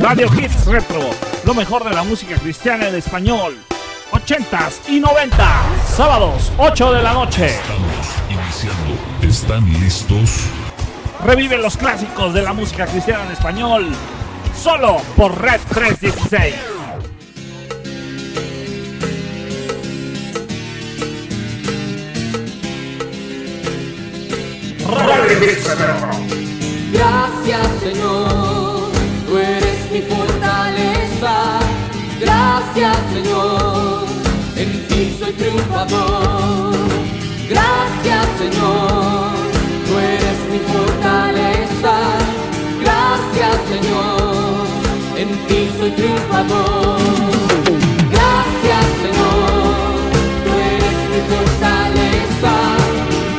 Radio Hits Retro, lo mejor de la música cristiana en español. 80s y 90, sábados 8 de la noche. Estamos iniciando. ¿Están listos? Revive los clásicos de la música cristiana en español, solo por Red 316. Radio Hits Retro. Gracias Señor, mi fortaleza. Gracias Señor, en ti soy triunfador. Gracias Señor, tú eres mi fortaleza. Gracias Señor, en ti soy triunfador. Gracias Señor, tú eres mi fortaleza.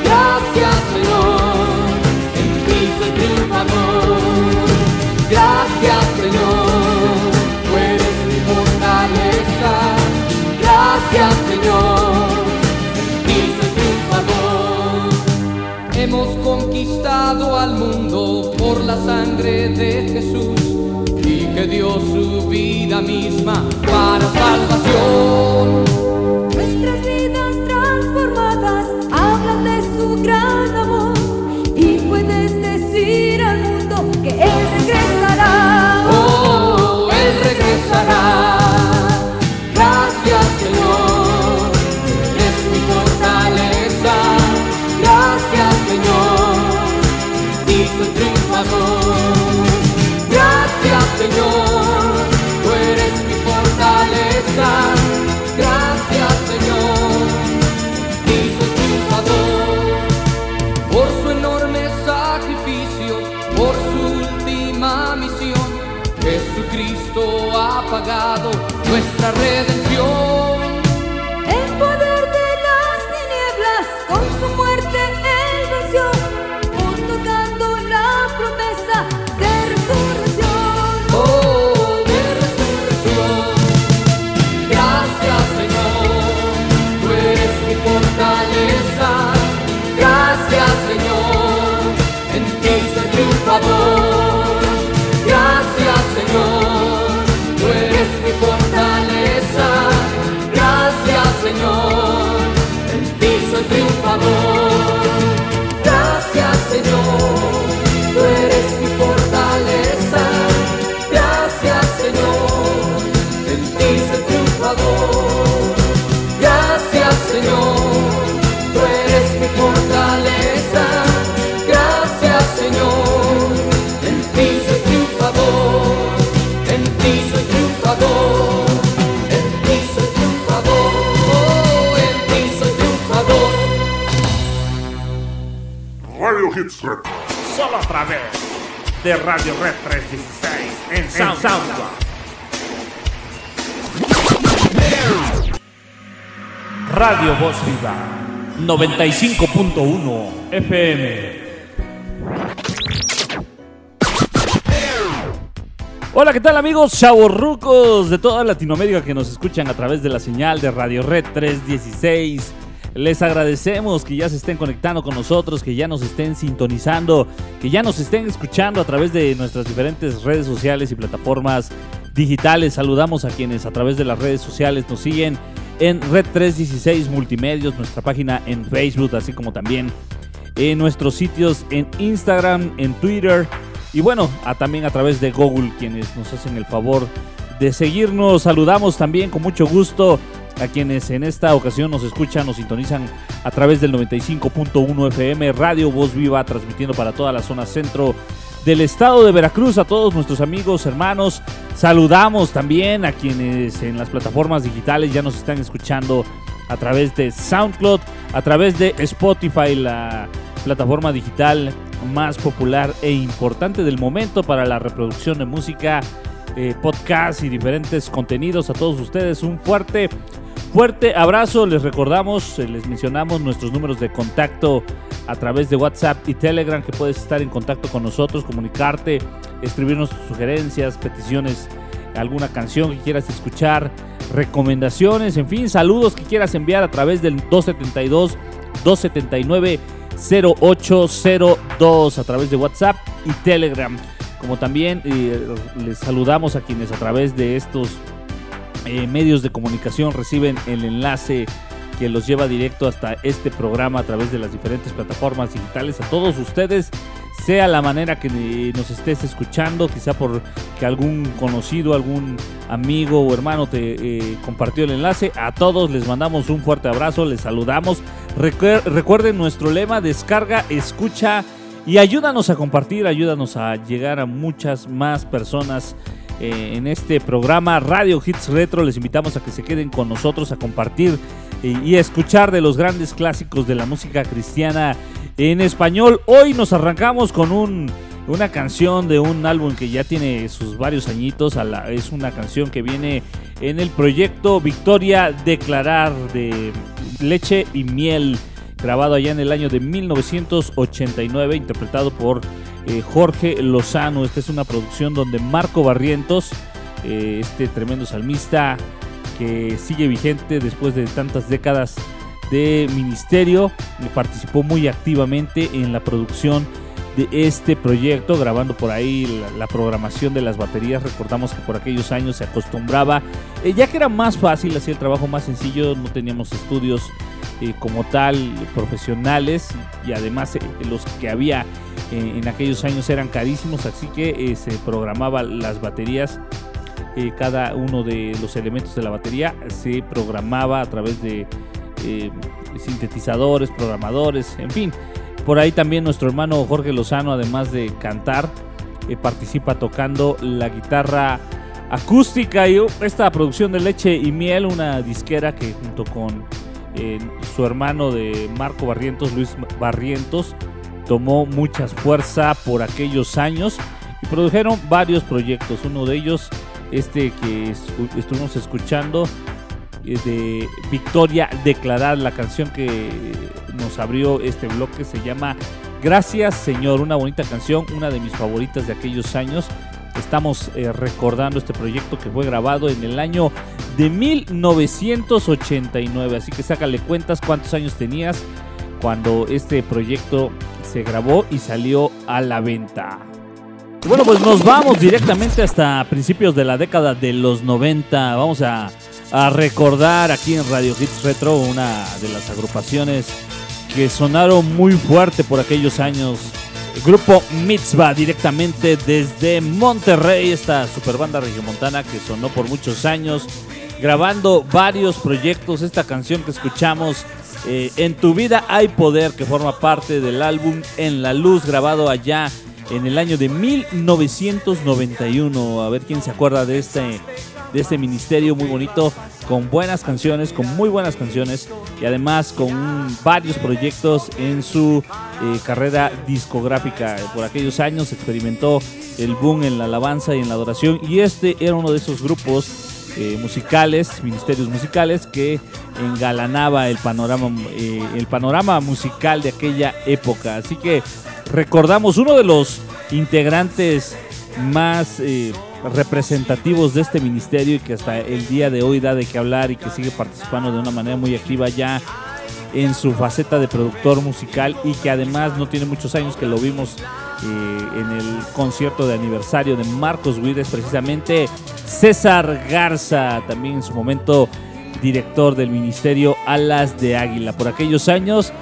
Gracias Señor, en ti soy triunfador. Gracias Gracias Señor, ti soy triunfador. Hemos conquistado al mundo por la sangre de Jesús y que dio su vida misma para salvación. Nuestras vidas transformadas hablan de su gran Gracias Señor, tú eres mi fortaleza. Gracias Señor, y soy triunfador por su enorme sacrificio, por su última misión. Jesucristo ha pagado nuestra redención. Hits. Solo a través de Radio Red 316 en SoundCloud. Radio Voz Viva 95.1 FM. Hola, ¿qué tal amigos chavorrucos de toda Latinoamérica que nos escuchan a través de la señal de Radio Red 316? Les agradecemos que ya se estén conectando con nosotros, que ya nos estén sintonizando, que ya nos estén escuchando a través de nuestras diferentes redes sociales y plataformas digitales. Saludamos a quienes a través de las redes sociales nos siguen en Red 316 Multimedios, nuestra página en Facebook, así como también en nuestros sitios en Instagram, en Twitter y bueno, a- también a través de Google, quienes nos hacen el favor de seguirnos. Saludamos también con mucho gusto a quienes en esta ocasión nos escuchan, nos sintonizan a través del 95.1 FM, Radio Voz Viva, transmitiendo para toda la zona centro del estado de Veracruz, a todos nuestros amigos, hermanos. Saludamos también a quienes en las plataformas digitales ya nos están escuchando a través de SoundCloud, a través de Spotify, la plataforma digital más popular e importante del momento para la reproducción de música, eh, podcast y diferentes contenidos. A todos ustedes un fuerte, fuerte abrazo. Les recordamos, eh, les mencionamos nuestros números de contacto a través de WhatsApp y Telegram que puedes estar en contacto con nosotros, comunicarte, escribirnos sugerencias, peticiones, alguna canción que quieras escuchar, recomendaciones, en fin, saludos que quieras enviar a través del 272 279 0802 a través de WhatsApp y Telegram. Como también eh, les saludamos a quienes a través de estos eh, medios de comunicación reciben el enlace que los lleva directo hasta este programa a través de las diferentes plataformas digitales. A todos ustedes, sea la manera que nos estés escuchando, quizá por que algún conocido, algún amigo o hermano te eh, compartió el enlace. A todos les mandamos un fuerte abrazo, les saludamos. recuerden nuestro lema, descarga, escucha y ayúdanos a compartir, ayúdanos a llegar a muchas más personas eh, en este programa Radio Hits Retro. Les invitamos a que se queden con nosotros a compartir y, escuchar de los grandes clásicos de la música cristiana en español. Hoy nos arrancamos con una canción de un álbum que ya tiene sus varios añitos. es una canción que viene en el proyecto Victoria Declarar de Leche y Miel grabado allá en el año de 1989, interpretado por eh, Jorge Lozano. Esta es una producción donde Marco Barrientos, eh, este tremendo salmista que sigue vigente después de tantas décadas de ministerio, participó muy activamente en la producción de este proyecto, grabando por ahí la, programación de las baterías. Recordamos que por aquellos años se acostumbraba, eh, ya que era más fácil, hacía el trabajo más sencillo, no teníamos estudios eh, como tal profesionales y además eh, los que había eh, en aquellos años eran carísimos, así que se programaba las baterías. cada uno de los elementos de la batería se programaba a través de sintetizadores, programadores, en fin. Por ahí también nuestro hermano Jorge Lozano, además de cantar, participa tocando la guitarra acústica y esta producción de Leche y Miel, una disquera que junto con su hermano de Marco Barrientos, Luis Barrientos, tomó mucha fuerza por aquellos años y produjeron varios proyectos. Uno de ellos, este que estuvimos escuchando, eh, de Victoria Declarar, la canción que nos abrió este bloque se llama Gracias Señor, una bonita canción, una de mis favoritas de aquellos años. Estamos eh, recordando este proyecto que fue grabado en el año de 1989. Así que sácale cuentas cuántos años tenías cuando este proyecto se grabó y salió a la venta. bueno, pues nos vamos directamente hasta principios de la década de los 90. Vamos a, a recordar aquí en Radio Hits Retro una de las agrupaciones que sonaron muy fuerte por aquellos años grupo Mitzvah directamente desde Monterrey, esta super banda regiomontana que sonó por muchos años, grabando varios proyectos. Esta canción que escuchamos, eh, En tu vida hay poder, que forma parte del álbum En la luz, grabado allá en el año de 1991. A ver quién se acuerda de este de este ministerio muy bonito, con buenas canciones, con muy buenas canciones y además con varios proyectos en su eh, carrera discográfica. Por aquellos años experimentó el boom en la alabanza y en la adoración y este era uno de esos grupos eh, musicales, ministerios musicales que engalanaba el panorama, eh, el panorama musical de aquella época. Así que recordamos uno de los integrantes más representativos de este ministerio y que hasta el día de hoy da de qué hablar y que sigue participando de una manera muy activa ya en su faceta de productor musical y que además no tiene muchos años que lo vimos eh, en el concierto de aniversario de Marcos Wides, precisamente César Garza, también en su momento director del ministerio Alas de Águila. Por aquellos años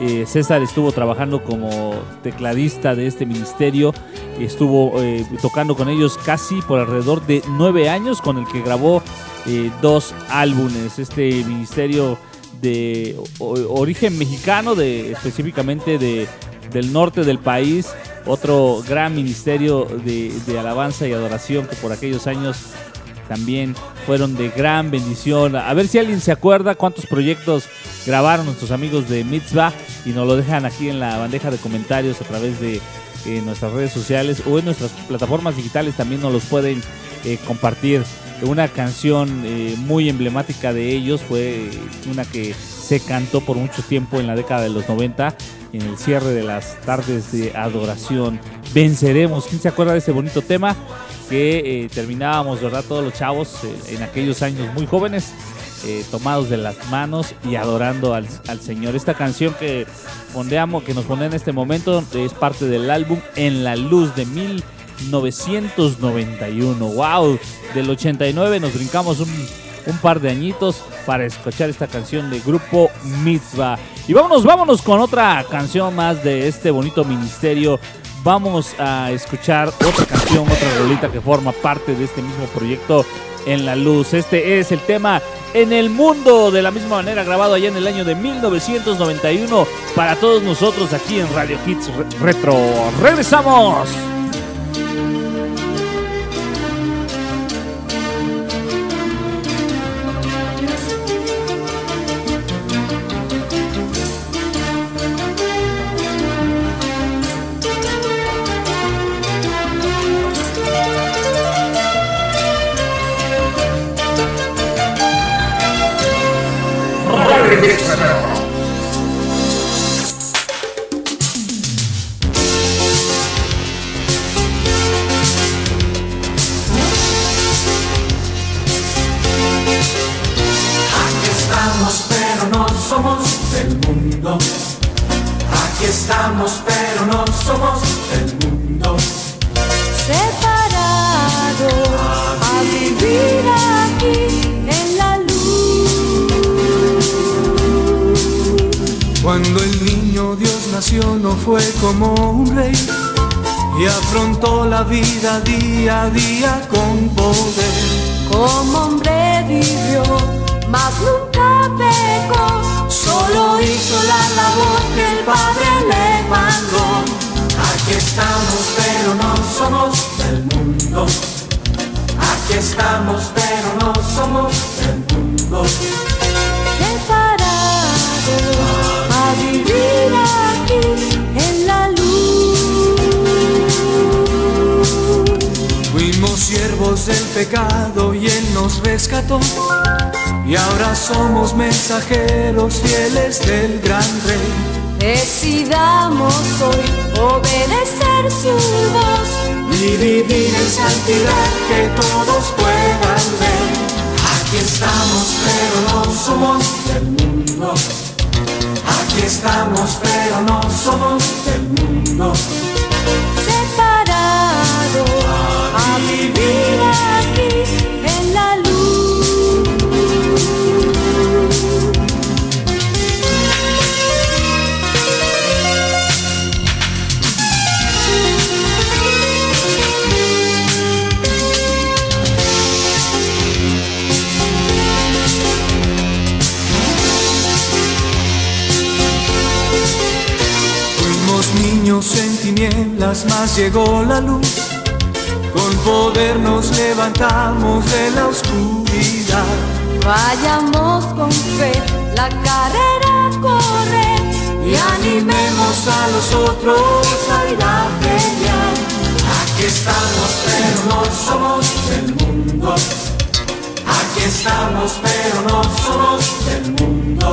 eh, César estuvo trabajando como tecladista de este ministerio, estuvo eh, tocando con ellos casi por alrededor de nueve años, con el que grabó eh, dos álbumes. Este ministerio de origen mexicano, de, específicamente de, del norte del país, otro gran ministerio de, de alabanza y adoración que por aquellos años también fueron de gran bendición. A ver si alguien se acuerda cuántos proyectos grabaron nuestros amigos de Mitzvah y nos lo dejan aquí en la bandeja de comentarios a través de eh, nuestras redes sociales o en nuestras plataformas digitales también nos los pueden eh, compartir. Una canción eh, muy emblemática de ellos fue una que se cantó por mucho tiempo en la década de los 90 en el cierre de las tardes de adoración. Venceremos. ¿Quién se acuerda de ese bonito tema? Que eh, terminábamos, ¿verdad? Todos los chavos eh, en aquellos años muy jóvenes, eh, tomados de las manos y adorando al, Señor. Esta canción que, fondeamos, que nos pone en este momento es parte del álbum En la Luz de mil 1991. ¡Wow! Del 89 nos brincamos un, un par de añitos para escuchar esta canción de grupo Mitzvah. Y vámonos, vámonos con otra canción más de este bonito ministerio. Vamos a escuchar otra canción, otra rolita que forma parte de este mismo proyecto en la luz. Este es el tema En el mundo, de la misma manera grabado allá en el año de 1991 para todos nosotros aquí en Radio Hits Retro. ¡Regresamos! No fue como un rey y afrontó la vida día a día con poder. Como hombre vivió, mas nunca pecó. Solo hizo la labor que el Padre le mandó. Aquí estamos, pero no somos del mundo. Aquí estamos, pero no somos del mundo. Separado a vivir aquí Fuimos siervos del pecado y Él nos rescató. Y ahora somos mensajeros fieles del gran rey. Decidamos hoy obedecer su voz. Y vivir en santidad que todos puedan ver. Aquí estamos, pero no somos del mundo. Aquí estamos, pero no somos del mundo. En tinieblas, mas llegó la luz. Con poder nos levantamos de la oscuridad. Vayamos con fe la carrera correr Y animemos a los otros a ir a pelear. Aquí estamos, pero no somos del mundo. Aquí estamos, pero no somos del mundo.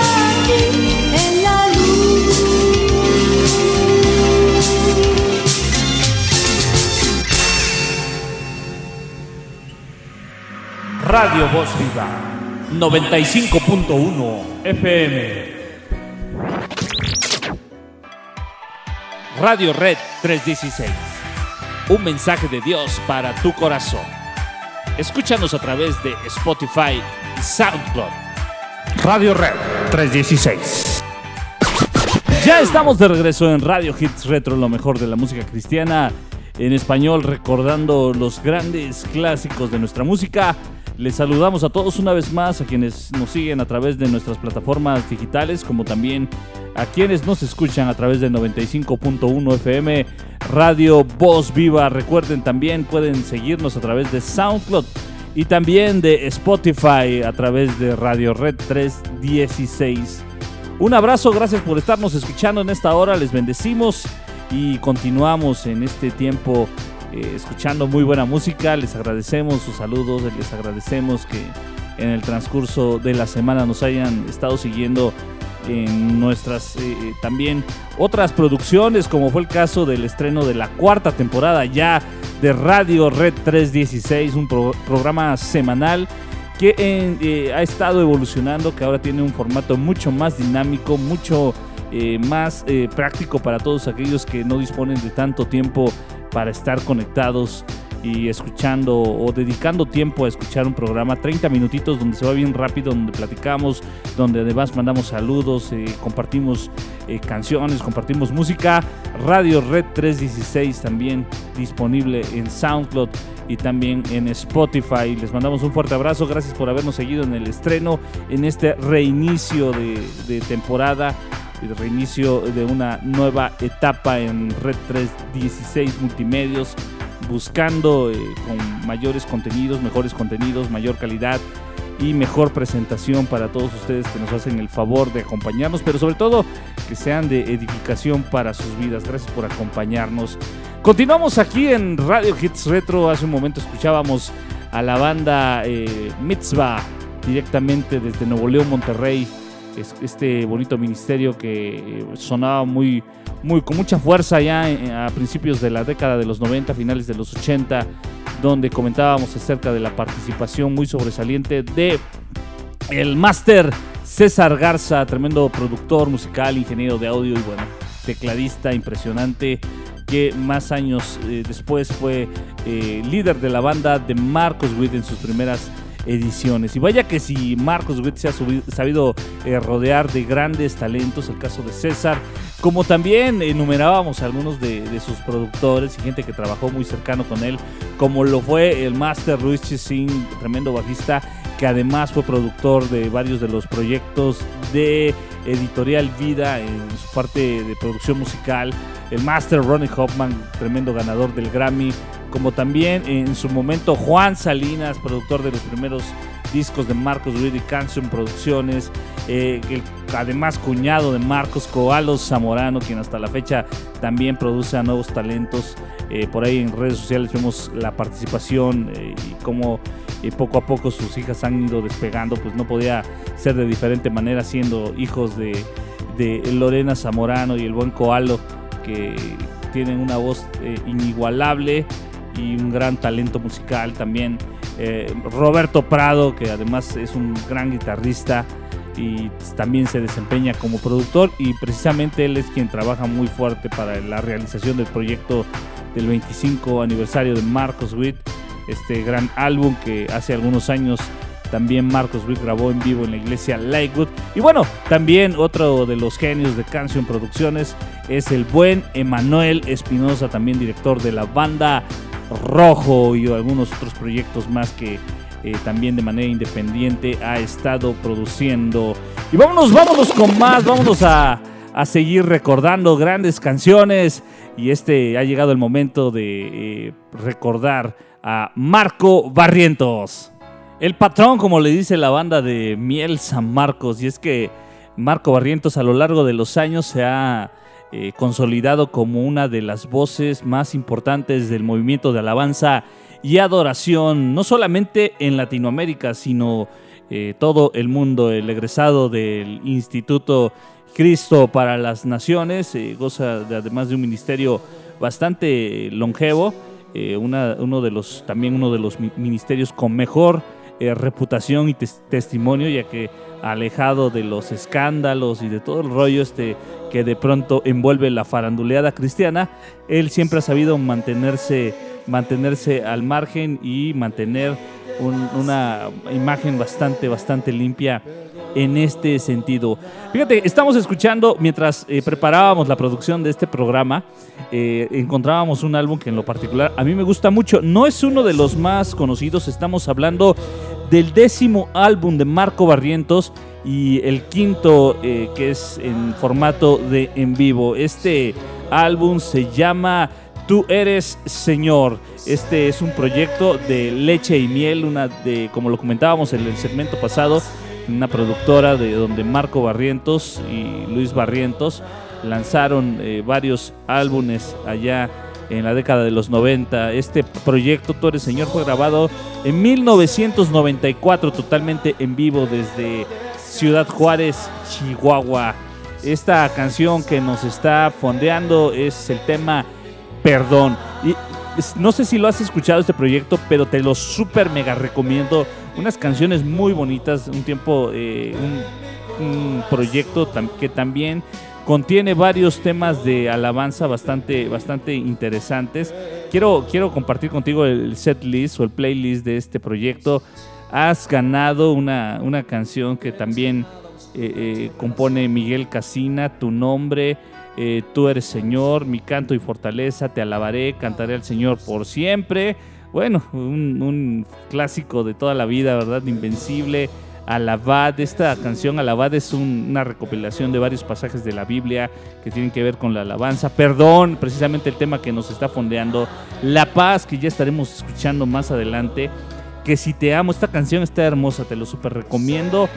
Radio Voz Viva 95.1 FM. Radio Red 316. Un mensaje de Dios para tu corazón. Escúchanos a través de Spotify y SoundCloud. Radio Red 316. Ya estamos de regreso en Radio Hits Retro, lo mejor de la música cristiana en español, recordando los grandes clásicos de nuestra música. Les saludamos a todos una vez más, a quienes nos siguen a través de nuestras plataformas digitales, como también a quienes nos escuchan a través de 95.1 FM, Radio Voz Viva. Recuerden también, pueden seguirnos a través de SoundCloud y también de Spotify a través de Radio Red 316. Un abrazo, gracias por estarnos escuchando en esta hora, les bendecimos y continuamos en este tiempo eh, escuchando muy buena música, les agradecemos sus saludos, les agradecemos que en el transcurso de la semana nos hayan estado siguiendo en nuestras eh, eh, también otras producciones, como fue el caso del estreno de la cuarta temporada ya de Radio Red 316, un pro- programa semanal que ha estado evolucionando, que ahora tiene un formato mucho más dinámico, mucho eh, más eh, práctico para todos aquellos que no disponen de tanto tiempo para estar conectados y escuchando o dedicando tiempo a escuchar un programa, 30 minutitos donde se va bien rápido, donde platicamos, donde además mandamos saludos, eh, compartimos canciones, compartimos música. Radio Red 316 también disponible en SoundCloud y también en Spotify. Les mandamos un fuerte abrazo, gracias por habernos seguido en el estreno, en este reinicio de temporada el reinicio de una nueva etapa en Red 316 Multimedios, buscando eh, con mayores contenidos, mejores contenidos, mayor calidad y mejor presentación para todos ustedes que nos hacen el favor de acompañarnos, pero sobre todo que sean de edificación para sus vidas. Gracias por acompañarnos. Continuamos aquí en Radio Hits Retro. Hace un momento escuchábamos a la banda eh, Mitzvah directamente desde Nuevo León, Monterrey este bonito ministerio que sonaba muy, muy con mucha fuerza ya eh, a principios de la década de los 90, finales de los 80, donde comentábamos acerca de la participación muy sobresaliente de el máster César Garza, tremendo productor musical, ingeniero de audio y bueno, tecladista impresionante que más años eh, después fue eh, líder de la banda de Marcos Witt en sus primeras ediciones. Y vaya que si Marcos Witt se ha subi- sabido eh, rodear de grandes talentos, el caso de César, como también enumerábamos algunos de, de sus productores y gente que trabajó muy cercano con él, como lo fue el Master Luis Chising, tremendo bajista, que además fue productor de varios de los proyectos de Editorial Vida en su parte de producción musical, el Master Ronnie Hoffman, tremendo ganador del Grammy, como también en su momento Juan Salinas, productor de los primeros discos de Marcos Witt y Canción Producciones, eh, el además cuñado de Marcos Coalos Zamorano, quien hasta la fecha también produce a nuevos talentos. Eh, por ahí en redes sociales vemos la participación eh, y cómo poco a poco sus hijas han ido despegando, pues no podía ser de diferente manera siendo hijos de, de Lorena Zamorano y el buen Coalo, que tienen una voz inigualable y un gran talento musical también. Eh, Roberto Prado, que además es un gran guitarrista y también se desempeña como productor y precisamente él es quien trabaja muy fuerte para la realización del proyecto del 25 aniversario de Marcos Witt, este gran álbum que hace algunos años también Marcos Witt grabó en vivo en la iglesia Lakewood. Y bueno, también otro de los genios de Canción Producciones es el buen Emanuel Espinosa, también director de la banda Rojo y algunos otros proyectos más que eh, también de manera independiente ha estado produciendo. Y vámonos, vámonos con más, vámonos a, a seguir recordando grandes canciones. Y este ha llegado el momento de eh, recordar a Marco Barrientos. El patrón, como le dice la banda de Miel San Marcos, y es que Marco Barrientos a lo largo de los años se ha eh, consolidado como una de las voces más importantes del movimiento de alabanza y adoración, no solamente en Latinoamérica, sino eh, todo el mundo. El egresado del Instituto Cristo para las Naciones eh, goza de, además de un ministerio bastante longevo, eh, uno de los, también uno de los mi- ministerios con mejor reputación y tes- testimonio, ya que alejado de los escándalos y de todo el rollo este que de pronto envuelve la faranduleada cristiana, él siempre ha sabido mantenerse, mantenerse al margen y mantener un- una imagen bastante, bastante limpia en este sentido. Fíjate, estamos escuchando, mientras eh, preparábamos la producción de este programa, eh, encontrábamos un álbum que en lo particular a mí me gusta mucho. No es uno de los más conocidos, estamos hablando del décimo álbum de Marco Barrientos y el quinto eh, que es en formato de en vivo. Este álbum se llama Tú eres Señor. Este es un proyecto de leche y miel, una de, como lo comentábamos en el segmento pasado, una productora de donde Marco Barrientos y Luis Barrientos lanzaron eh, varios álbumes allá en la década de los 90. Este proyecto, Tú eres Señor, fue grabado en 1994 totalmente en vivo desde Ciudad Juárez, Chihuahua. Esta canción que nos está fondeando es el tema Perdón. Y no sé si lo has escuchado este proyecto, pero te lo súper mega recomiendo. Unas canciones muy bonitas, un tiempo, eh, un, proyecto que también contiene varios temas de alabanza bastante, bastante interesantes. Quiero, quiero compartir contigo el set list o el playlist de este proyecto. Has ganado una, una canción que también eh, eh, compone Miguel Casina, Tu Nombre, eh, Tú eres Señor, Mi Canto y Fortaleza, Te alabaré, cantaré al Señor por siempre. Bueno, un, un clásico de toda la vida, ¿verdad? Invencible. Alabad, esta canción Alabad es un, una recopilación de varios pasajes de la Biblia que tienen que ver con la alabanza. Perdón, precisamente el tema que nos está fondeando. La paz, que ya estaremos escuchando más adelante. Que si te amo, esta canción está hermosa, te lo super recomiendo.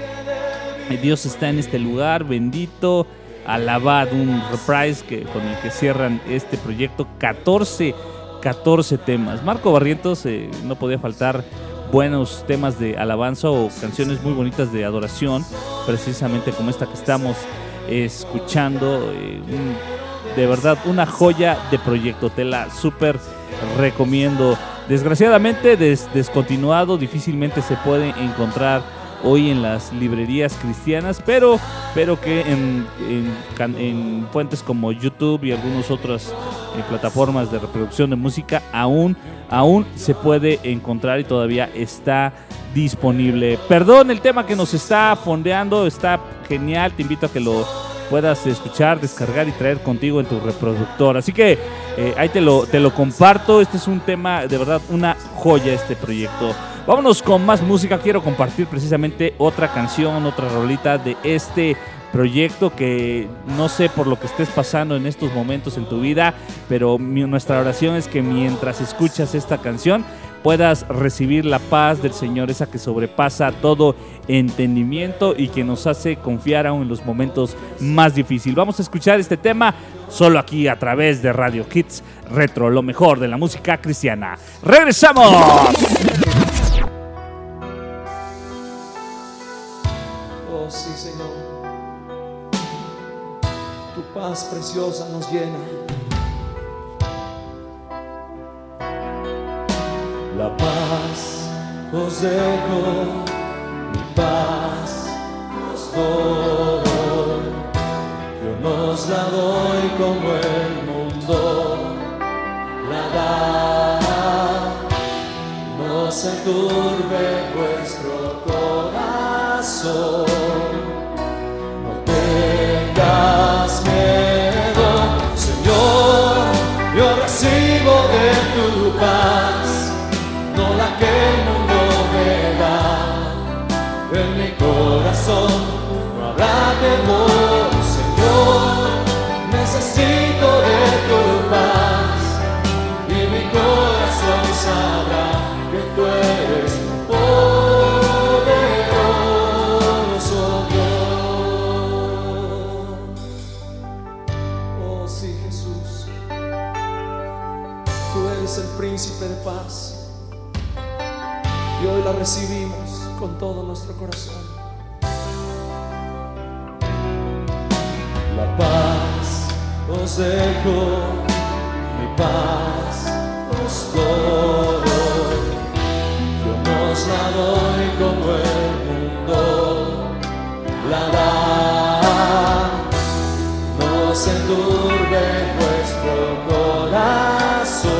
Dios está en este lugar, bendito. Alabad, un reprise que, con el que cierran este proyecto. 14, 14 temas. Marco Barrientos eh, no podía faltar buenos temas de alabanza o canciones muy bonitas de adoración, precisamente como esta que estamos escuchando. Eh, de verdad, una joya de proyecto. Te la súper recomiendo. Desgraciadamente, des, descontinuado, difícilmente se puede encontrar hoy en las librerías cristianas, pero, pero que en, en, en fuentes como YouTube y algunas otras eh, plataformas de reproducción de música aún, aún se puede encontrar y todavía está disponible. Perdón, el tema que nos está fondeando está genial, te invito a que lo puedas escuchar, descargar y traer contigo en tu reproductor. Así que eh, ahí te lo, te lo comparto. Este es un tema, de verdad, una joya este proyecto. Vámonos con más música. Quiero compartir precisamente otra canción, otra rolita de este proyecto que no sé por lo que estés pasando en estos momentos en tu vida, pero nuestra oración es que mientras escuchas esta canción puedas recibir la paz del Señor, esa que sobrepasa todo entendimiento y que nos hace confiar aún en los momentos más difíciles. Vamos a escuchar este tema solo aquí a través de Radio Kids Retro, lo mejor de la música cristiana. ¡Regresamos! Tu paz preciosa nos llena. La paz os dejo, mi paz os doy. Yo nos la doy como el mundo la da. No se turbe vuestro corazón. Todo nuestro corazón. La paz os dejo, mi paz os doy. Yo nos la doy como el mundo la da. No se turbe vuestro corazón.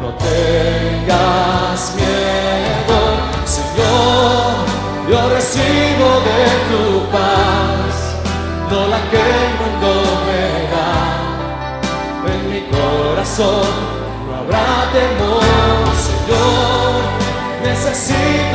No tengas que el mundo me da. En mi corazón no habrá temor, Señor. Necesito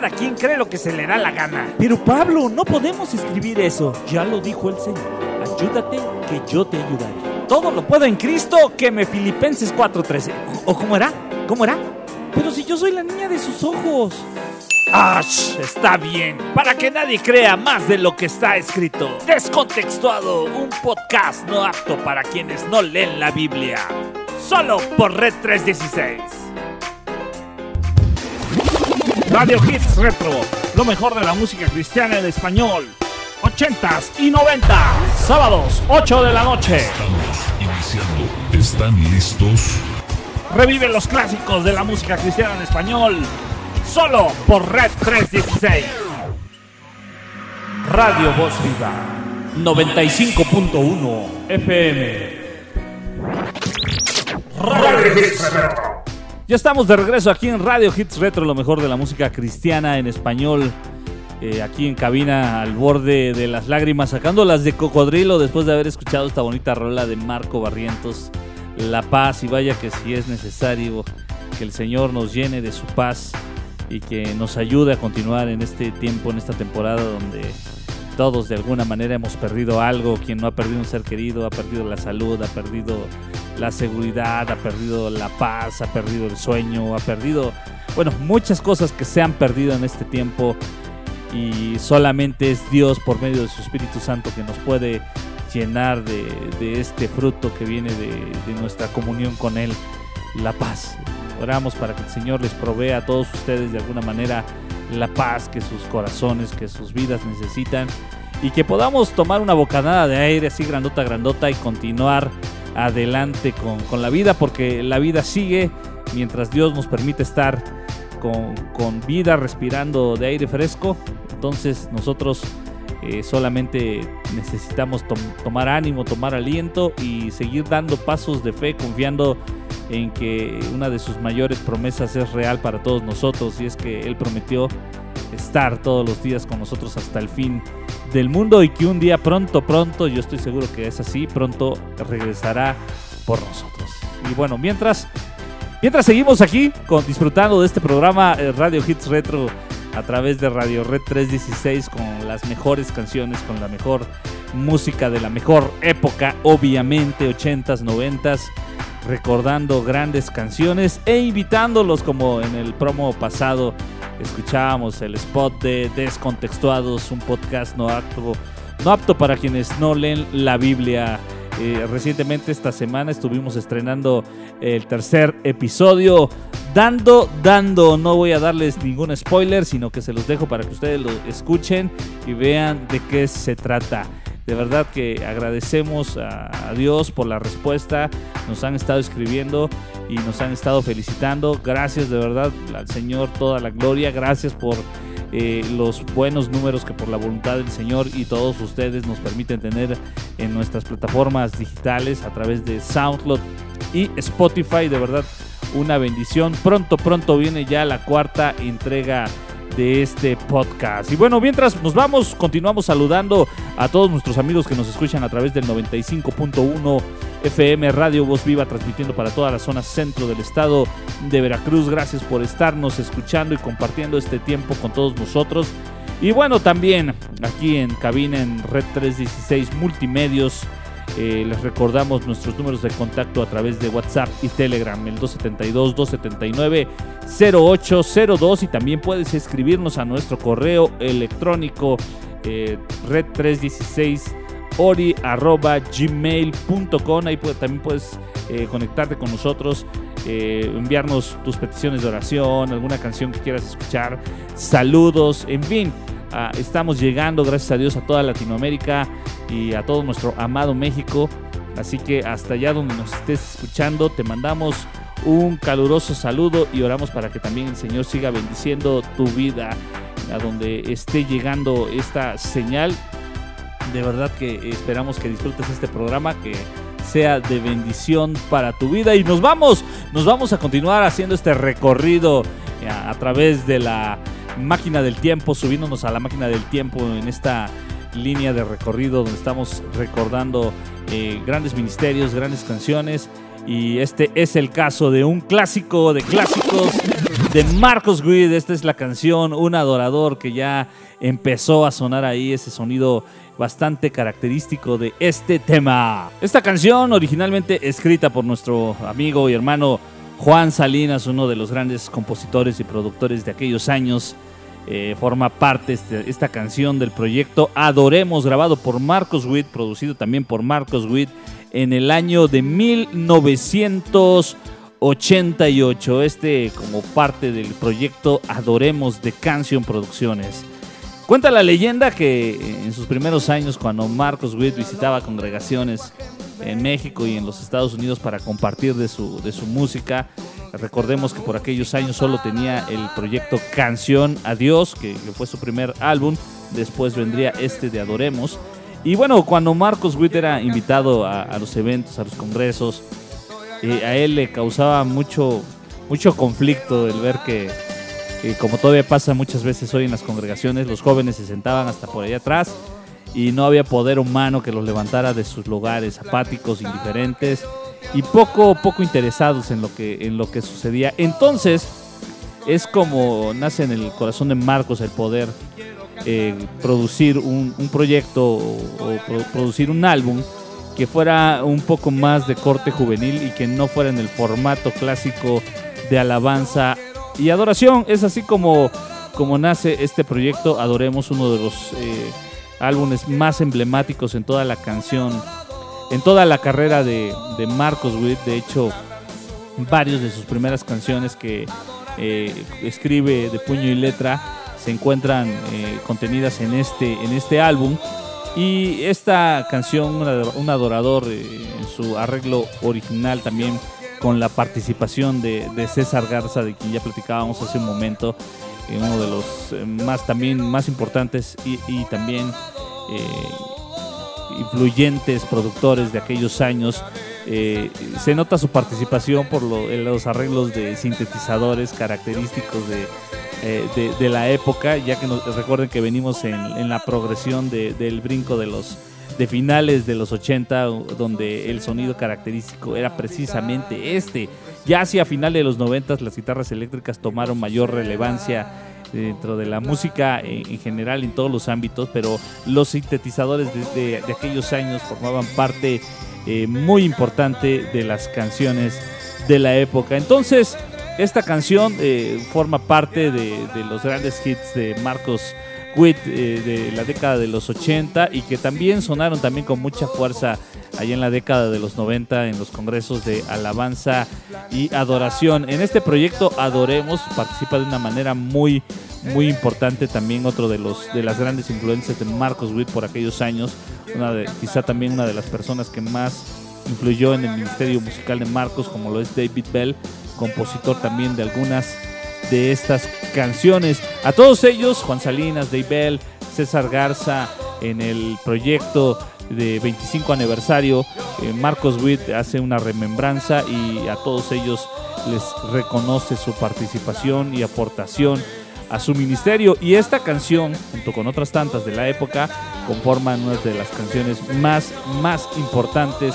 cada quien cree lo que se le da la gana. Pero Pablo, no podemos escribir eso. Ya lo dijo el Señor. Ayúdate que yo te ayudaré. Todo lo puedo en Cristo que me Filipenses 4:13. ¿O cómo era? ¿Cómo era? Pero si yo soy la niña de sus ojos. ¡Ash! Está bien. Para que nadie crea más de lo que está escrito. Descontextuado, un podcast no apto para quienes no leen la Biblia. Solo por Red 316. Radio Hits Retro, lo mejor de la música cristiana en español. 80s y 90s, sábados 8 de la noche. Estamos iniciando. ¿Están listos? Revive los clásicos de la música cristiana en español. Solo por Red 316. Radio Voz Viva 95.1 FM. Ya estamos de regreso aquí en Radio Hits Retro, lo mejor de la música cristiana en español. Eh, aquí en cabina al borde de las lágrimas, sacándolas de cocodrilo después de haber escuchado esta bonita rola de Marco Barrientos, La Paz. Y vaya que si es necesario que el Señor nos llene de su paz y que nos ayude a continuar en este tiempo, en esta temporada donde todos de alguna manera hemos perdido algo. Quien no ha perdido un ser querido, ha perdido la salud, ha perdido la seguridad, ha perdido la paz, ha perdido el sueño, ha perdido, bueno, muchas cosas que se han perdido en este tiempo y solamente es Dios por medio de su Espíritu Santo que nos puede llenar de, de este fruto que viene de, de nuestra comunión con Él, la paz. Oramos para que el Señor les provea a todos ustedes de alguna manera la paz que sus corazones, que sus vidas necesitan y que podamos tomar una bocanada de aire así grandota, grandota y continuar adelante con, con la vida porque la vida sigue mientras Dios nos permite estar con, con vida respirando de aire fresco. Entonces nosotros eh, solamente necesitamos tom- tomar ánimo, tomar aliento y seguir dando pasos de fe confiando en que una de sus mayores promesas es real para todos nosotros y es que Él prometió estar todos los días con nosotros hasta el fin del mundo y que un día pronto, pronto, yo estoy seguro que es así, pronto regresará por nosotros. Y bueno, mientras, mientras seguimos aquí con, disfrutando de este programa eh, Radio Hits Retro a través de Radio Red 316 con las mejores canciones, con la mejor música de la mejor época, obviamente 80s, 90s, recordando grandes canciones e invitándolos como en el promo pasado escuchábamos el spot de Descontextuados, un podcast no apto, no apto para quienes no leen la Biblia. Eh, recientemente esta semana estuvimos estrenando el tercer episodio. Dando, dando, no voy a darles ningún spoiler, sino que se los dejo para que ustedes lo escuchen y vean de qué se trata. De verdad que agradecemos a, a Dios por la respuesta. Nos han estado escribiendo y nos han estado felicitando. Gracias de verdad al Señor toda la gloria. Gracias por eh, los buenos números que por la voluntad del Señor y todos ustedes nos permiten tener en nuestras plataformas digitales a través de SoundCloud y Spotify. De verdad, una bendición. Pronto, pronto viene ya la cuarta entrega de este podcast. Y bueno, mientras nos vamos, continuamos saludando a todos nuestros amigos que nos escuchan a través del 95.1 FM Radio Voz Viva, transmitiendo para toda la zona centro del estado de Veracruz. Gracias por estarnos escuchando y compartiendo este tiempo con todos nosotros. Y bueno, también aquí en cabina en Red 316 Multimedios. Eh, les recordamos nuestros números de contacto a través de WhatsApp y Telegram, el 272-279-0802 y también puedes escribirnos a nuestro correo electrónico eh, red316 ori arroba gmail.com ahí también puedes eh, conectarte con nosotros eh, enviarnos tus peticiones de oración alguna canción que quieras escuchar saludos en fin ah, estamos llegando gracias a Dios a toda Latinoamérica y a todo nuestro amado México. Así que hasta allá donde nos estés escuchando te mandamos un caluroso saludo y oramos para que también el Señor siga bendiciendo tu vida a donde esté llegando esta señal de verdad que esperamos que disfrutes este programa, que sea de bendición para tu vida. Y nos vamos, nos vamos a continuar haciendo este recorrido eh, a, través de la máquina del tiempo, subiéndonos a la máquina del tiempo en esta línea de recorrido donde estamos recordando eh, grandes ministerios, grandes canciones. Y este es el caso de un clásico de clásicos de Marcos Witt. Esta es la canción Un Adorador que ya empezó a sonar ahí, ese sonido bastante característico de este tema. Esta canción originalmente escrita por nuestro amigo y hermano Juan Salinas, uno de los grandes compositores y productores de aquellos años. Eh, forma parte este, esta canción del proyecto Adoremos, grabado por Marcos Witt, producido también por Marcos Witt en el año de 1988. Este como parte del proyecto Adoremos de Canción Producciones. Cuenta la leyenda que en sus primeros años, cuando Marcos Witt visitaba congregaciones en México y en los Estados Unidos para compartir de su, de su música, recordemos que por aquellos años solo tenía el proyecto Canción a Dios, que, que fue su primer álbum, después vendría este de Adoremos. Y bueno, cuando Marcos Witt era invitado a, a los eventos, a los congresos, eh, a él le causaba mucho, mucho conflicto el ver que, que como todavía pasa muchas veces hoy en las congregaciones, los jóvenes se sentaban hasta por allá atrás y no había poder humano que los levantara de sus lugares apáticos, indiferentes y poco, poco interesados en lo que, en lo que sucedía. Entonces, es como nace en el corazón de Marcos el poder eh, producir un, proyecto o, o pro- producir un álbum que fuera un poco más de corte juvenil y que no fuera en el formato clásico de alabanza y adoración. Es así como, como nace este proyecto. Adoremos uno de los eh, álbumes más emblemáticos en toda la canción, en toda la carrera de, de Marcos Witt. De hecho, varios de sus primeras canciones que eh, escribe de puño y letra se encuentran eh, contenidas en este, en este álbum. Y esta canción, Un Ador- Un Adorador, eh, en su arreglo original también con la participación de, César Garza, de quien ya platicábamos hace un momento, eh, uno de los eh, más también más importantes y, también eh, influyentes productores de aquellos años. Se nota su participación por los arreglos de sintetizadores característicos de, la época, ya que nos, recuerden que venimos en, la progresión de- del brinco de los de finales de los 80, donde el sonido característico era precisamente este. Ya hacia finales de los 90 las guitarras eléctricas tomaron mayor relevancia dentro de la música en, en general en todos los ámbitos, pero los sintetizadores de, aquellos años formaban parte eh, muy importante de las canciones de la época. Entonces, esta canción eh, forma parte de los grandes hits de Marcos Witt eh, de la década de los 80 y que también sonaron también con mucha fuerza allá en la década de los 90 en los congresos de alabanza y adoración. En este proyecto Adoremos participa de una manera muy muy importante también otro de los de las grandes influencias de Marcos Witt por aquellos años, una de, quizá también una de las personas que más influyó en el ministerio musical de Marcos como lo es David Bell, compositor también de algunas de estas canciones. A todos ellos, Juan Salinas, Dave Bell, César Garza, en el proyecto de 25 aniversario, eh, Marcos Witt hace una remembranza y a todos ellos les reconoce su participación y aportación a su ministerio. Y esta canción, junto con otras tantas de la época, conforman una de las canciones más, más importantes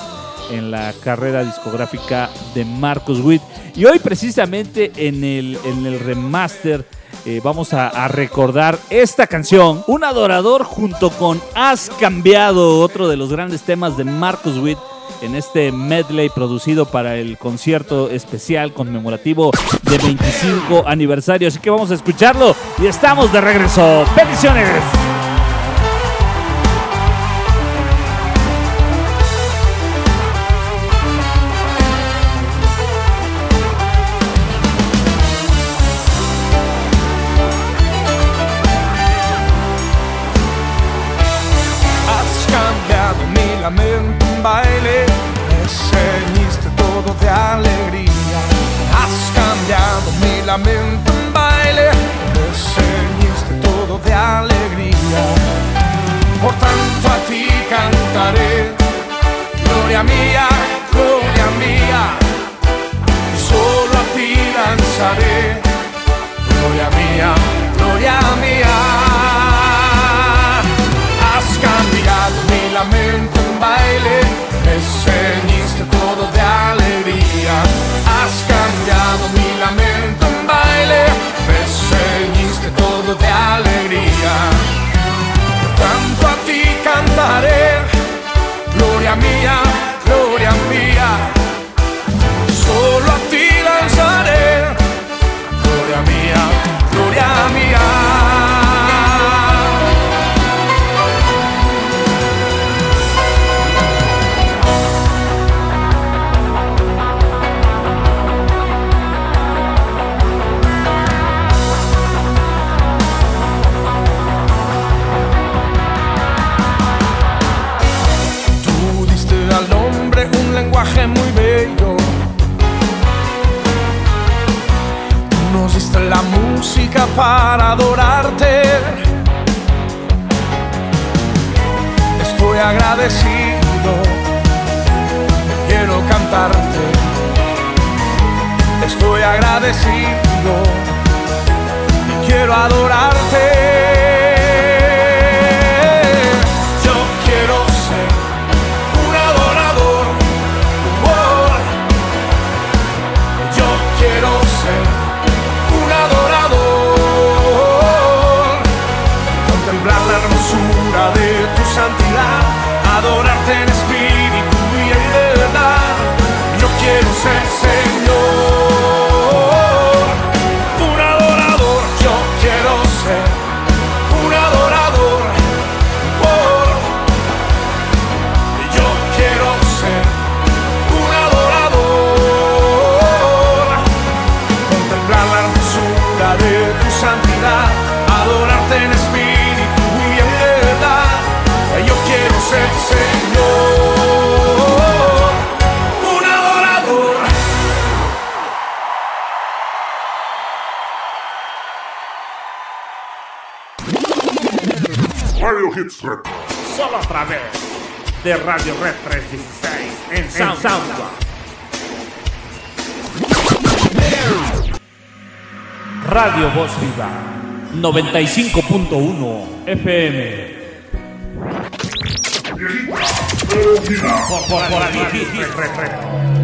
en la carrera discográfica de Marcos Witt. Y hoy precisamente en el, en el remaster eh, vamos a, recordar esta canción, Un adorador junto con Has cambiado, otro de los grandes temas de Marcus Witt en este medley producido para el concierto especial conmemorativo de 25 aniversario. Así que vamos a escucharlo y estamos de regreso. ¡Bendiciones! Lamento un baile, me ceñiste todo de alegría. Has cambiado mi lamento en baile, me ceñiste todo de alegría. Por tanto a ti cantaré, gloria mía, gloria mía, solo a ti danzaré, gloria mía, gloria mía. De alegría. Por tanto a ti cantaré, gloria mía, para adorarte. Estoy agradecido, quiero cantarte. Estoy agradecido quiero adorarte. A través de Radio Red 316 en, en. Radio Voz Viva 95.1 FM. Por, por, por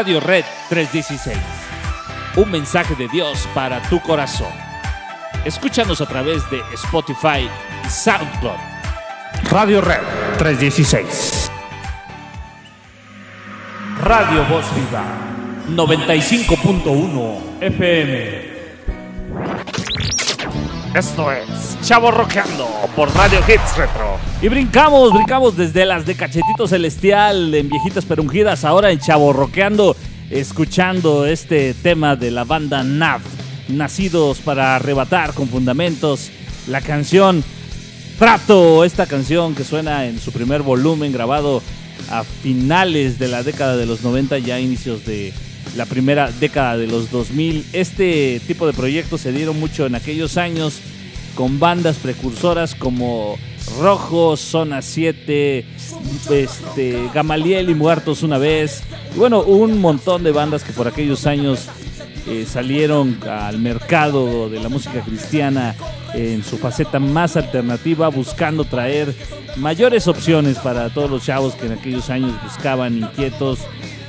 Radio Red 316. Un mensaje de Dios para tu corazón. Escúchanos a través de Spotify y SoundCloud. Radio Red 316. Radio Voz Viva 95.1 FM. Esto es Chavo Roqueando por Radio Hits Retro. Y brincamos, brincamos desde las de Cachetito Celestial en Viejitas Perungidas, ahora en Chavo Roqueando, escuchando este tema de la banda NAV, nacidos para arrebatar con fundamentos. La canción Trato, esta canción que suena en su primer volumen grabado a finales de la década de los 90, ya inicios de la primera década de los 2000. Este tipo de proyectos se dieron mucho en aquellos años con bandas precursoras como Rojo, Zona 7, este, Gamaliel y Muertos una vez. Y bueno, un montón de bandas que por aquellos años eh, salieron al mercado de la música cristiana en su faceta más alternativa, buscando traer mayores opciones para todos los chavos que en aquellos años buscaban inquietos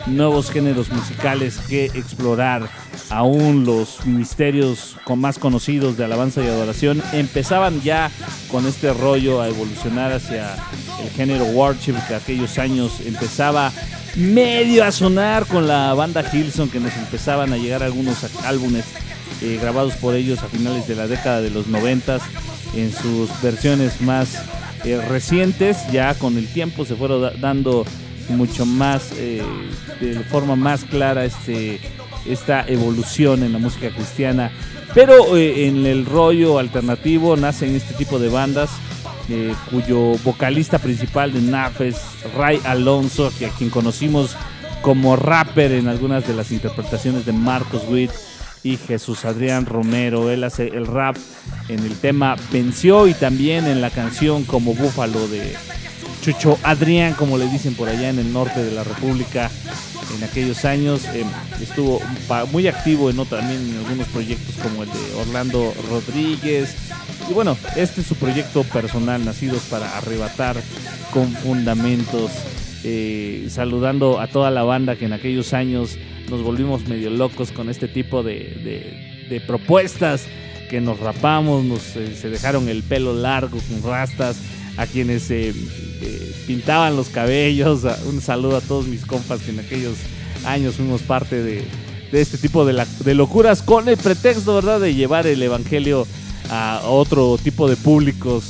nuevos géneros musicales que explorar. Aún los misterios con más conocidos de alabanza y adoración empezaban ya con este rollo a evolucionar hacia el género worship que aquellos años empezaba medio a sonar con la banda Hilson que nos empezaban a llegar algunos álbumes eh, grabados por ellos a finales de la década de los noventas en sus versiones más eh, recientes ya con el tiempo se fueron da- dando mucho más eh, de forma más clara este esta evolución en la música cristiana pero eh, en el rollo alternativo nacen este tipo de bandas eh, cuyo vocalista principal de NAF es Ray Alonso, que a quien conocimos como rapper en algunas de las interpretaciones de Marcos Witt y Jesús Adrián Romero. Él hace el rap en el tema Venció y también en la canción como Búfalo de Chucho Adrián, como le dicen por allá en el norte de la República. En aquellos años eh, estuvo muy activo en, otra- también en algunos proyectos como el de Orlando Rodríguez. y bueno, este es su proyecto personal, Nacidos para Arrebatar con Fundamentos. Eh, saludando a toda la banda que en aquellos años nos volvimos medio locos con este tipo de propuestas, que nos rapamos, nos, eh, se dejaron el pelo largo con rastas, a quienes eh, eh, pintaban los cabellos, un saludo a todos mis compas que en aquellos años fuimos parte de, de este tipo de, locuras con el pretexto, de llevar el Evangelio a otro tipo de públicos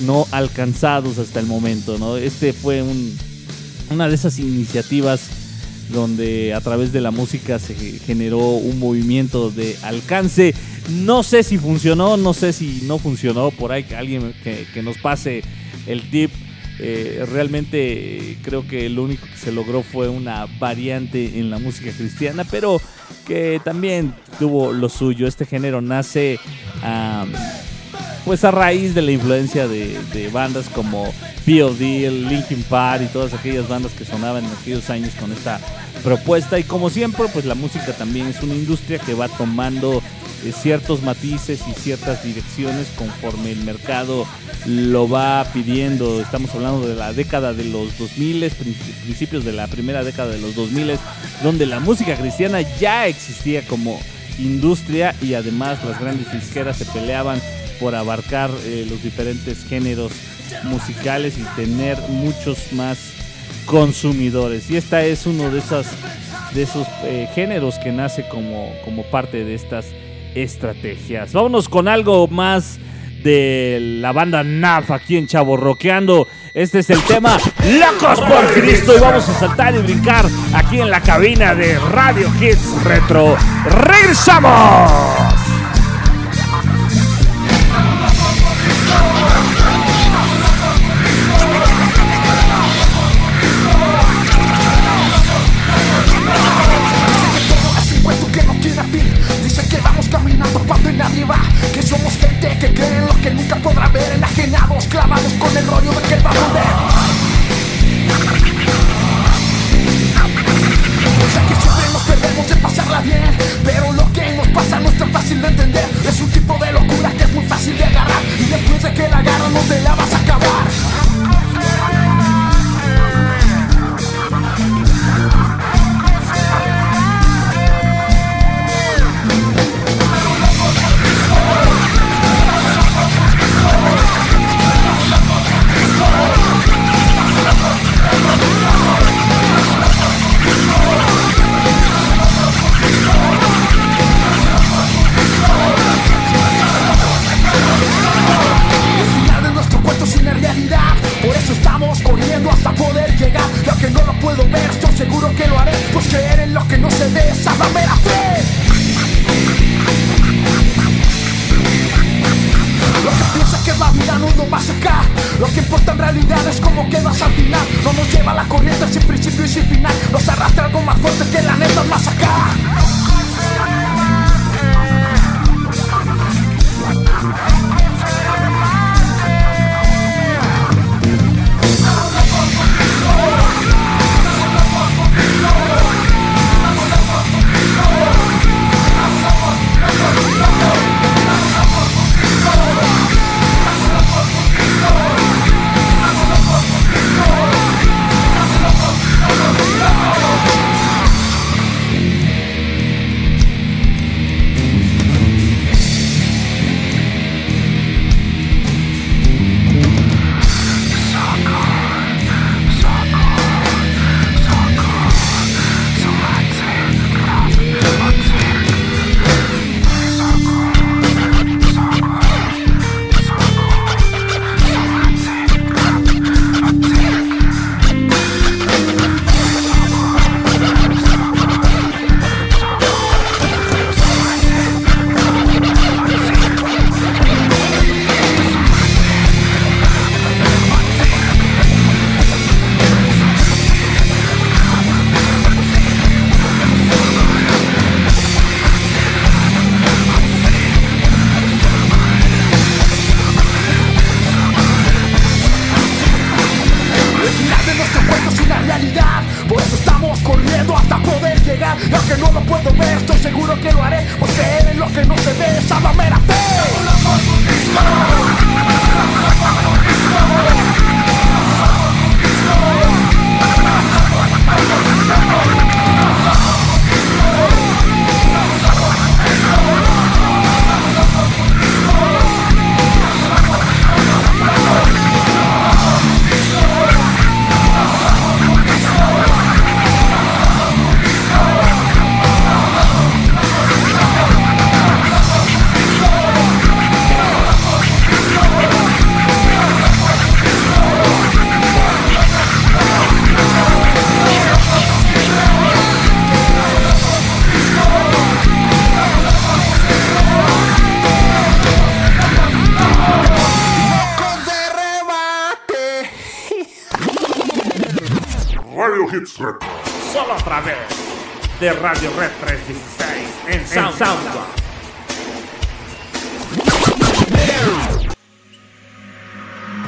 no alcanzados hasta el momento, ¿no? Este fue un, una de esas iniciativas donde a través de la música se generó un movimiento de alcance. No sé si funcionó, no sé si no funcionó, por ahí que alguien que, nos pase el tip. Eh, realmente creo que lo único que se logró fue una variante en la música cristiana, pero que también tuvo lo suyo. Este género nace pues a raíz de la influencia de, bandas como P.O.D., Linkin Park y todas aquellas bandas que sonaban en aquellos años con esta propuesta. Y como siempre, pues la música también es una industria que va tomando eh, ciertos matices y ciertas direcciones conforme el mercado lo va pidiendo. Estamos hablando de la década de los 2000, prin- principios de la primera década de los 2000, donde la música cristiana ya existía como industria y además las grandes disqueras se peleaban por abarcar eh, los diferentes géneros musicales y tener muchos más consumidores. Y esta es uno de esas de esos eh, géneros que nace como, como parte de estas estrategias. Vámonos con algo más de la banda NAF aquí en Chavo Roqueando. Este es el tema Locos por Cristo y vamos a saltar y brincar aquí en la cabina de Radio Hits Retro. ¡Regresamos!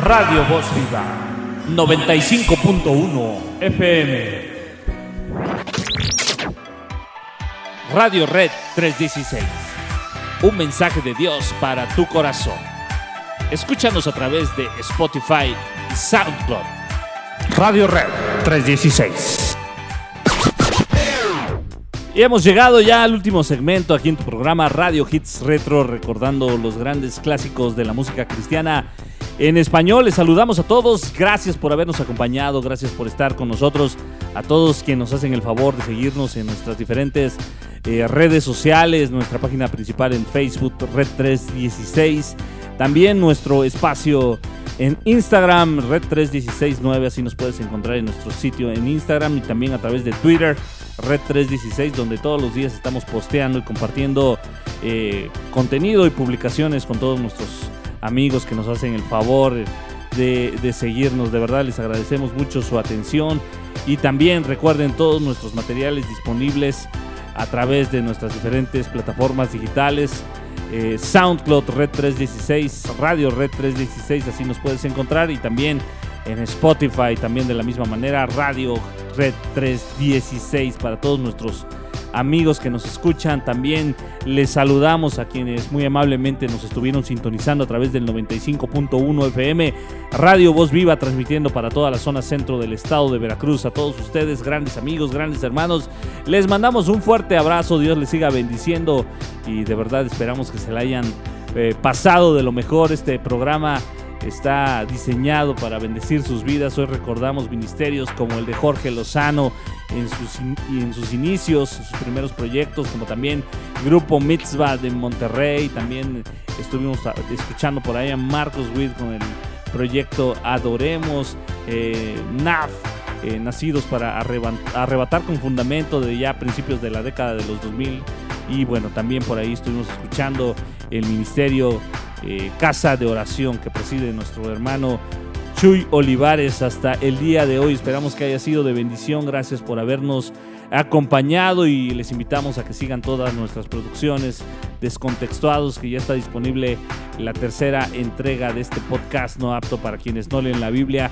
Radio Voz Viva 95.1 FM. Radio Red 316. Un mensaje de Dios para tu corazón. Escúchanos a través de Spotify SoundCloud. Radio Red 316. Y hemos llegado ya al último segmento aquí en tu programa Radio Hits Retro, recordando los grandes clásicos de la música cristiana en español. Les saludamos a todos, gracias por habernos acompañado, gracias por estar con nosotros, a todos quienes nos hacen el favor de seguirnos en nuestras diferentes eh, redes sociales, nuestra página principal en Facebook, Red 316, también nuestro espacio en Instagram, Red3169, así nos puedes encontrar en nuestro sitio en Instagram y también a través de Twitter, Red316, donde todos los días estamos posteando y compartiendo eh, contenido y publicaciones con todos nuestros amigos que nos hacen el favor de, de seguirnos. De verdad les agradecemos mucho su atención y también recuerden todos nuestros materiales disponibles a través de nuestras diferentes plataformas digitales. Eh, SoundCloud Red 316, Radio Red 316, así nos puedes encontrar. Y también en Spotify, también de la misma manera, Radio Red 316 para todos nuestros amigos que nos escuchan. También les saludamos a quienes muy amablemente nos estuvieron sintonizando a través del 95.1 FM, Radio Voz Viva, transmitiendo para toda la zona centro del estado de Veracruz. A todos ustedes, grandes amigos, grandes hermanos, les mandamos un fuerte abrazo. Dios les siga bendiciendo y de verdad esperamos que se la hayan eh, pasado de lo mejor este programa está diseñado para bendecir sus vidas. Hoy recordamos ministerios como el de Jorge Lozano en sus, en sus inicios, sus primeros proyectos, como también Grupo Mitzvah de Monterrey. También estuvimos escuchando por ahí a Marcos Witt con el proyecto Adoremos, eh, NAF. eh, nacidos para arrebatar con fundamento de ya principios de la década de los 2000 y bueno también por ahí estuvimos escuchando el ministerio eh, Casa de Oración que preside nuestro hermano Chuy Olivares hasta el día de hoy. Esperamos que haya sido de bendición. Gracias por habernos acompañado y les invitamos a que sigan todas nuestras producciones descontextuados que ya está disponible la tercera entrega de este podcast no apto para quienes no leen la Biblia.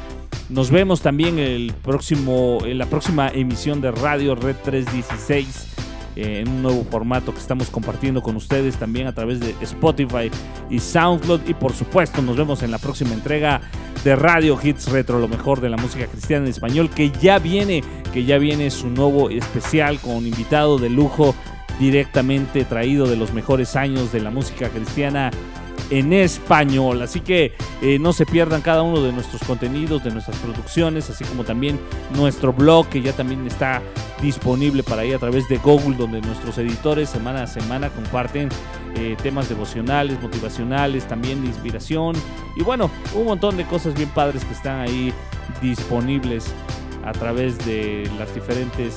Nos vemos también el próximo, en la próxima emisión de Radio Red 316 eh, en un nuevo formato que estamos compartiendo con ustedes también a través de Spotify y SoundCloud. Y por supuesto, nos vemos en la próxima entrega de Radio Hits Retro, lo mejor de la música cristiana en español, que ya viene, que ya viene su nuevo especial con invitado de lujo directamente traído de los mejores años de la música cristiana en español. Así que eh, no se pierdan cada uno de nuestros contenidos, de nuestras producciones, así como también nuestro blog que ya también está disponible para ahí a través de Google, donde nuestros editores semana a semana comparten eh, temas devocionales, motivacionales, también de inspiración y bueno, un montón de cosas bien padres que están ahí disponibles a través de las diferentes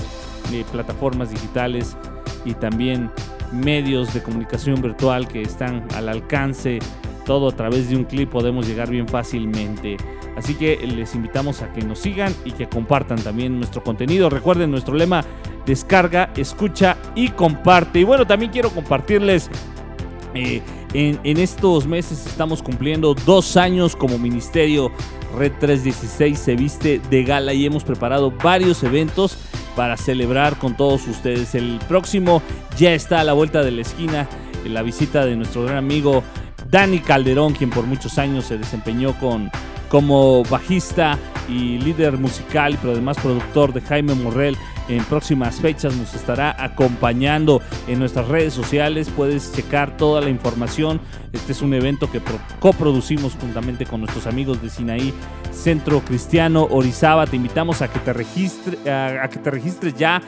eh, plataformas digitales y también medios de comunicación virtual que están al alcance. Todo a través de un clip podemos llegar bien fácilmente. Así que les invitamos a que nos sigan y que compartan también nuestro contenido. Recuerden nuestro lema, descarga, escucha y comparte. Y bueno, también quiero compartirles eh, en, en estos meses estamos cumpliendo dos años como ministerio Red 316 se viste de gala y hemos preparado varios eventos para celebrar con todos ustedes. El próximo ya está a la vuelta de la esquina, la visita de nuestro gran amigo Dani Calderón, quien por muchos años se desempeñó con, como bajista y líder musical, pero además productor de Jaime Morrell. En próximas fechas nos estará acompañando en nuestras redes sociales. Puedes checar toda la información. Este es un evento que coproducimos juntamente con nuestros amigos de Sinaí Centro Cristiano Orizaba. Te invitamos a que te, a, que te registres ya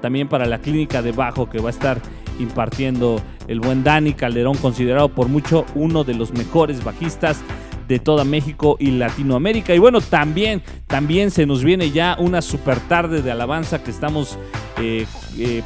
también para la clínica de bajo que va a estar impartiendo el buen Dani Calderón, considerado por mucho uno de los mejores bajistas de toda México y Latinoamérica. Y bueno, también, también se nos viene ya una super tarde de alabanza que estamos eh, eh,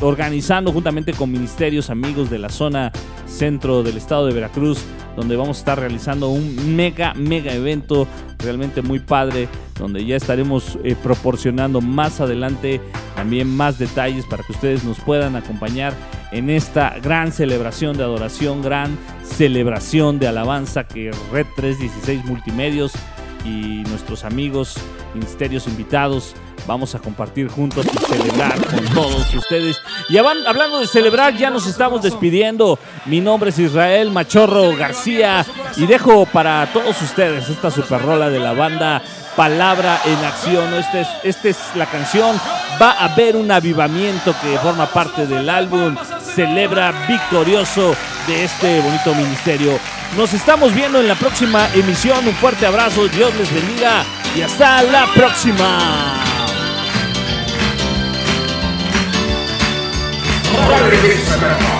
organizando juntamente con ministerios amigos de la zona centro del estado de Veracruz, donde vamos a estar realizando un mega, mega evento realmente muy padre, donde ya estaremos eh, proporcionando más adelante también más detalles para que ustedes nos puedan acompañar en esta gran celebración de adoración, gran celebración de alabanza que Red 316 Multimedios y nuestros amigos, ministerios invitados, vamos a compartir juntos y celebrar con todos ustedes. Y hablando de celebrar, ya nos estamos despidiendo. Mi nombre es Israel Machorro García y dejo para todos ustedes esta super rola de la banda Palabra en Acción. Esta es, esta es la canción. Va a haber un avivamiento que forma parte del álbum Celebra Victorioso de este bonito ministerio. Nos estamos viendo en la próxima emisión. Un fuerte abrazo, Dios les bendiga y hasta la próxima. Todo lugar.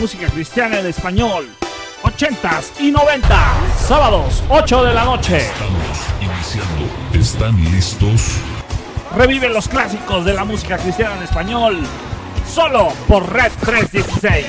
Música cristiana en español. 80s y 90 sábados 8 de la noche. Estamos iniciando. ¿Están listos? Revive los clásicos de la música cristiana en español, solo por Red 316.